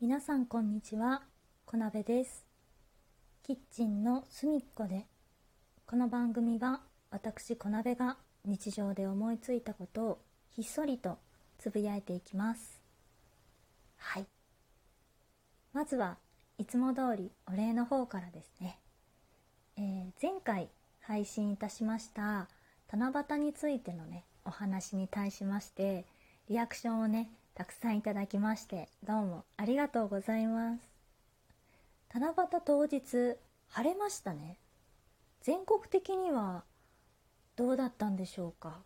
皆さんこんにちは。小鍋です。キッチンの隅っこでこの番組は私小鍋が日常で思いついたことをひっそりとつぶやいていきます。はい。まずはいつも通りお礼の方からですね、えー前回配信いたしました七夕についてのねお話に対しましてリアクションをねたくさんいただきましてどうもありがとうございます。七夕当日晴れましたね。全国的にはどうだったんでしょうか。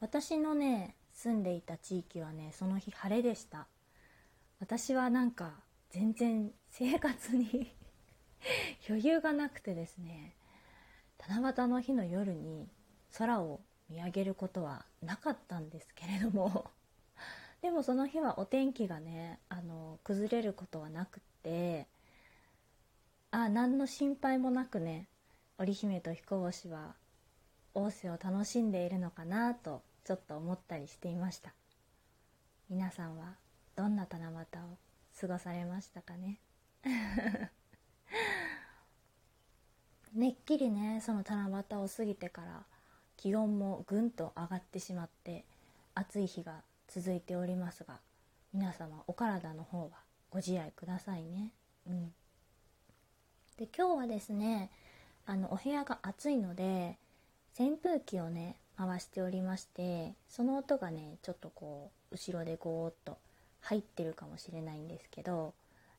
私のね住んでいた地域はねその日晴れでした。私はなんか全然生活に 余裕がなくてですね七夕の日の夜に空を見上げることはなかったんですけれどもでもその日はお天気がねあの崩れることはなくってあ何の心配もなくね織姫と彦星は大瀬を楽しんでいるのかなとちょっと思ったりしていました。皆さんはどんな七夕を過ごされましたかね？めっきりねその七夕を過ぎてから気温もぐんと上がってしまって暑い日が続いておりますが皆様お体の方はご自愛くださいね。うん、で今日はですねあのお部屋が暑いので扇風機をね回しておりましてその音がねちょっとこう後ろでゴーッと入ってるかもしれないんですけど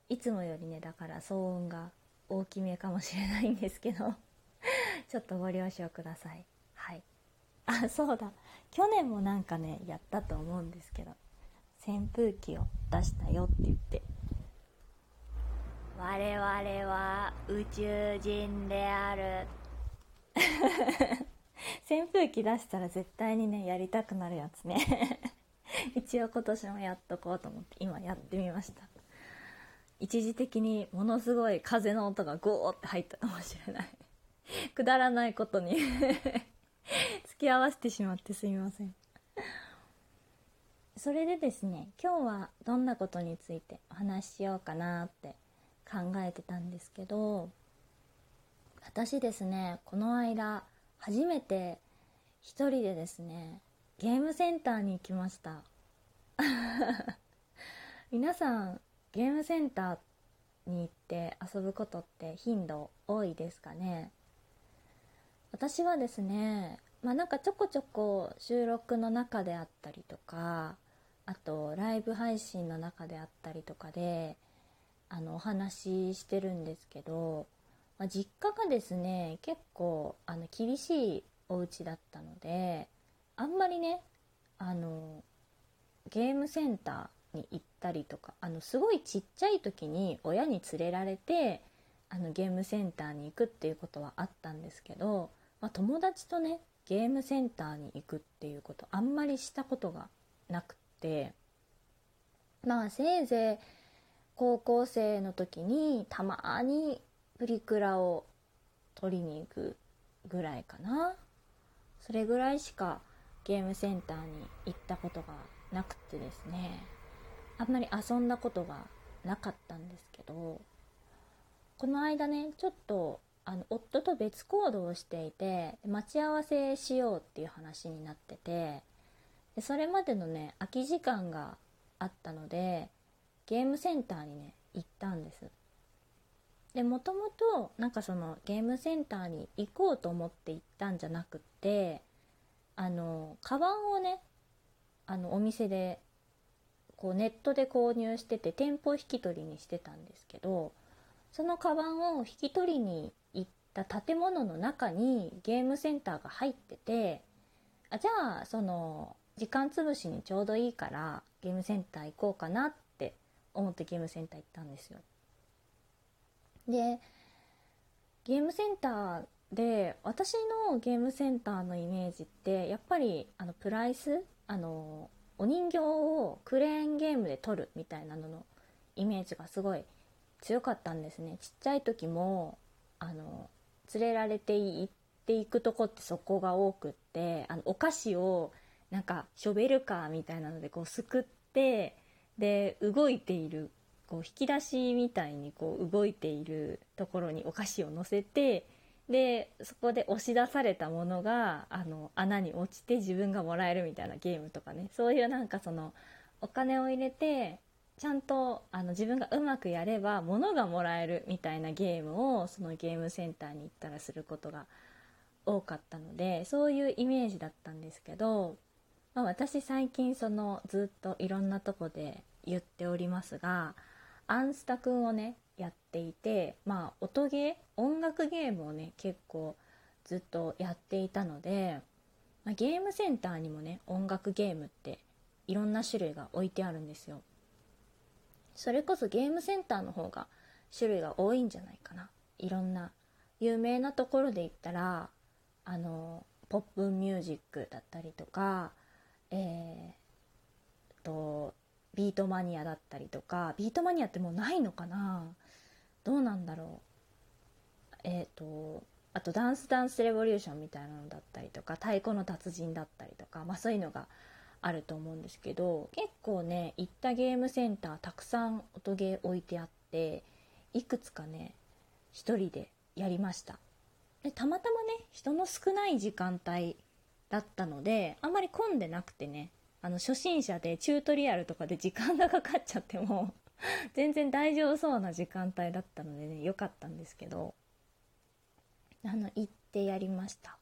いつもよりねだから騒音が大きめかもしれないんですけど ちょっとご了承ください。はい。あそうだ。去年もなんかねやったと思うんですけど扇風機を出したよって言って。我々は宇宙人である。扇風機出したら絶対にねやりたくなるやつね。一応今年もやっとこうと思って今やってみました。一時的にものすごい風の音がゴーって入ったかもしれない。くだらないことに。付き合わせてしまってすみません。それでですね今日はどんなことについてお話ししようかなって考えてたんですけど私ですねこの間初めて一人でですねゲームセンターに行きました。皆さんゲームセンターに行って遊ぶことって頻度多いですかね？私はですねまあなんかちょこちょこ収録の中であったりとかあとライブ配信の中であったりとかであのお話ししてるんですけど、まあ、実家がですね結構あの厳しいお家だったのであんまりねあのゲームセンターに行ったりとかあのすごいちっちゃい時に親に連れられてあのゲームセンターに行くっていうことはあったんですけど、まあ、友達とねゲームセンターに行くっていうことあんまりしたことがなくて。まあせいぜい高校生の時にたまにプリクラを取りに行くぐらいかな。それぐらいしかゲームセンターに行ったことがなくてですね。あんまり遊んだことがなかったんですけどこの間ねちょっとあの夫と別行動をしていて待ち合わせしようっていう話になっててでそれまでのね空き時間があったのでゲームセンターにね行ったんです。でもともとなんかそのゲームセンターに行こうと思って行ったんじゃなくってあのカバンをねあのお店でこうネットで購入してて店舗引き取りにしてたんですけどそのカバンを引き取りに行った建物の中にゲームセンターが入っててあじゃあその時間つぶしにちょうどいいからゲームセンター行こうかなって思ってゲームセンター行ったんですよ。でゲームセンターで私のゲームセンターのイメージってやっぱりあのプライスあのお人形をクレーンゲームで撮るみたいなののイメージがすごい強かったんですね。ちっちゃい時もあの連れられて行っていくとこってそこが多くってあのお菓子をなんかショベルカーみたいなのでこうすくってで動いているこう引き出しみたいにこう動いているところにお菓子を乗せてでそこで押し出されたものがあの穴に落ちて自分がもらえるみたいなゲームとかね。そういうなんかそのお金を入れてちゃんとあの自分がうまくやれば物がもらえるみたいなゲームをそのゲームセンターに行ったらすることが多かったのでそういうイメージだったんですけど、まあ、私最近そのずっといろんなとこで言っておりますがアンスタくんをねやっていてまあ音ゲー音楽ゲームをね結構ずっとやっていたので、まあ、ゲームセンターにもね音楽ゲームっていろんな種類が置いてあるんですよ。それこそゲームセンターの方が種類が多いんじゃないかな。いろんな有名なところで言ったらあのポップミュージックだったりとかえー、とビートマニアだったりとかビートマニアってもうないのかな？どうなんだろう。えっ、ー、とあとダンスダンスレボリューションみたいなのだったりとか太鼓の達人だったりとか、まあ、そういうのがあると思うんですけど結構ね行ったゲームセンターたくさん音ゲー置いてあっていくつかね一人でやりました。でたまたまね人の少ない時間帯だったのであんまり混んでなくてねあの初心者でチュートリアルとかで時間がかかっちゃっても 全然大丈夫そうな時間帯だったのでね良かったんですけどあの行ってやりました。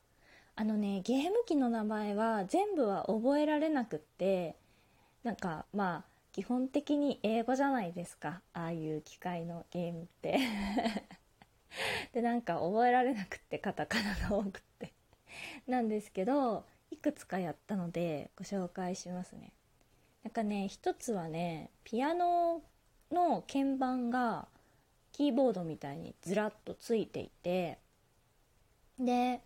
あのねゲーム機の名前は全部は覚えられなくってなんかまあ基本的に英語じゃないですか。ああいう機械のゲームって。でなんか覚えられなくってカタカナが多くって。なんですけどいくつかやったのでご紹介しますね。なんかね一つはねピアノの鍵盤がキーボードみたいにずらっとついていてで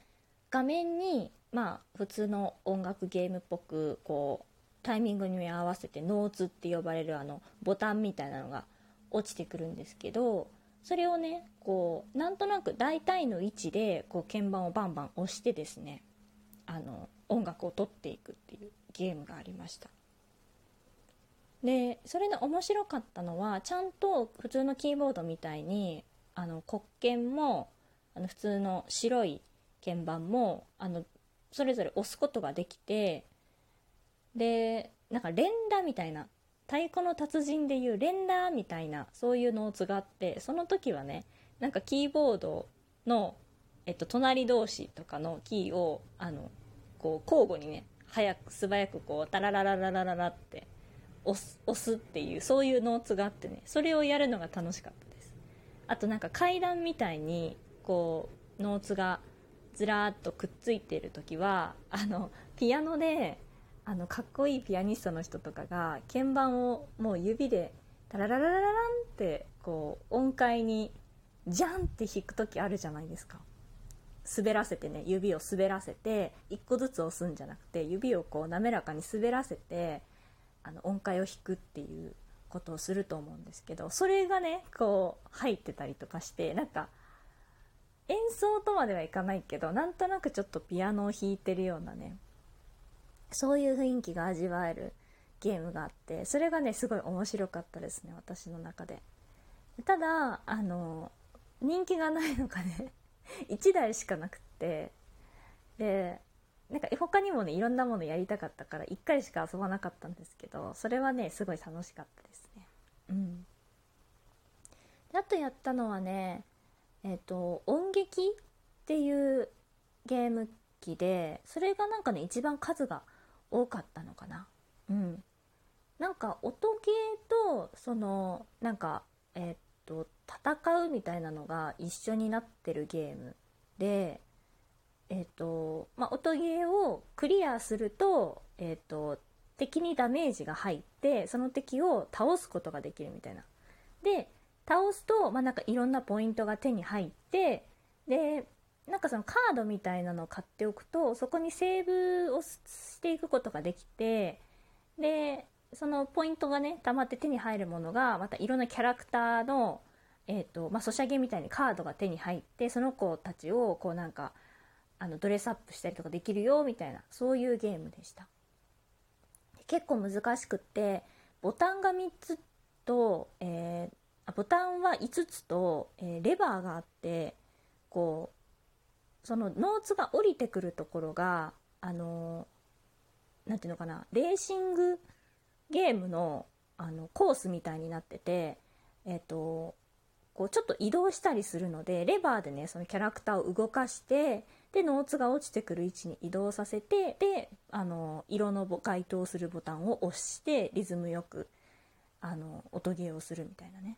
画面にまあ普通の音楽ゲームっぽくこうタイミングに合わせてノーツって呼ばれるあのボタンみたいなのが落ちてくるんですけどそれをねこうなんとなく大体の位置でこう鍵盤をバンバン押してですねあの音楽を取っていくっていうゲームがありました。でそれの面白かったのはちゃんと普通のキーボードみたいにあの黒鍵もあの普通の白い鍵盤もあのそれぞれ押すことができてでなんか連打みたいな太鼓の達人でいう連打みたいなそういうノーツがあってその時はねなんかキーボードの、えっと、隣同士とかのキーをあのこう交互にね早く素早くこうタラララララララって押す押すっていうそういうノーツがあってねそれをやるのが楽しかったです。あとなんか階段みたいにこうノーツがずらーっとくっついてる時はあのピアノであのかっこいいピアニストの人とかが鍵盤をもう指でタラララララランってこう音階にジャンって弾く時あるじゃないですか。滑らせてね指を滑らせて1個ずつ押すんじゃなくて指をこう滑らかに滑らせてあの音階を弾くっていうことをすると思うんですけどそれがねこう入ってたりとかしてなんか演奏とまではいかないけどなんとなくちょっとピアノを弾いてるようなねそういう雰囲気が味わえるゲームがあってそれがねすごい面白かったですね私の中で。ただあの人気がないのがね 1台しかなくってでなんか他にもねいろんなものやりたかったから1回しか遊ばなかったんですけどそれはねすごい楽しかったですね。うん。であとやったのはねえっ、ー、と音劇っていうゲーム機でそれがなんかね一番数が多かったのかな。うん。なんか音ゲーとそのなんかえっ、と戦うみたいなのが一緒になってるゲームでえっ、とまあ音ゲーをクリアするとえっ、と敵にダメージが入ってその敵を倒すことができるみたいな。で倒すと、まあ、なんかいろんなポイントが手に入ってでなんかそのカードみたいなのを買っておくとそこにセーブをしていくことができてでそのポイントがね溜まって手に入るものがまたいろんなキャラクターの、えーとまあ、ソシャゲみたいにカードが手に入ってその子たちをこうなんかあのドレスアップしたりとかできるよみたいなそういうゲームでした。結構難しくってボタンが3つと、えー、ボタンは5つと、えー、レバーがあってこうそのノーツが降りてくるところがあの何ていうのかなレーシングゲームのあのコースみたいになっててえ、ー、とこうちょっと移動したりするのでレバーでねそのキャラクターを動かしてでノーツが落ちてくる位置に移動させてであの色の該当するボタンを押してリズムよくあの音ゲーをするみたいなね。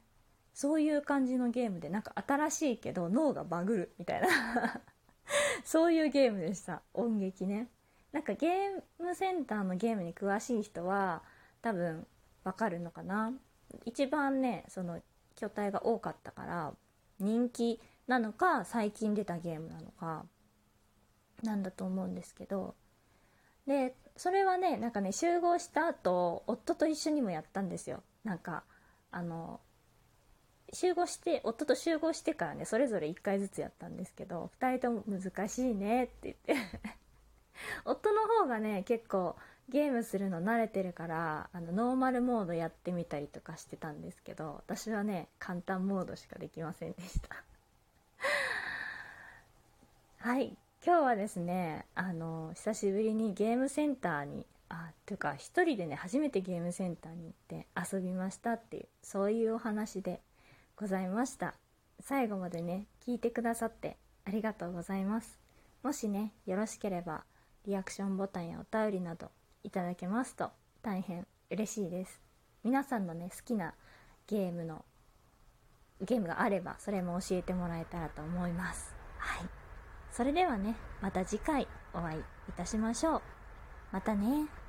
そういう感じのゲームでなんか新しいけど脳がバグるみたいな。そういうゲームでした。音劇ね。なんかゲームセンターのゲームに詳しい人は多分わかるのかな。一番ねその巨体が多かったから人気なのか最近出たゲームなのかなんだと思うんですけど。でそれはねなんかね集合した後夫と一緒にもやったんですよ。なんかあの集合して夫と集合してからねそれぞれ1回ずつやったんですけど2人とも難しいねって言って。夫の方がね結構ゲームするの慣れてるからあのノーマルモードやってみたりとかしてたんですけど私はね簡単モードしかできませんでした。はい。今日はですねあの久しぶりにゲームセンターにあというか一人でね初めてゲームセンターに行って遊びましたっていうそういうお話でございました。最後までね聞いてくださってありがとうございます。もしねよろしければリアクションボタンやお便りなどいただけますと大変嬉しいです。皆さんのね好きなゲームのゲームがあればそれも教えてもらえたらと思います。はい。それではねまた次回お会いいたしましょう。またね。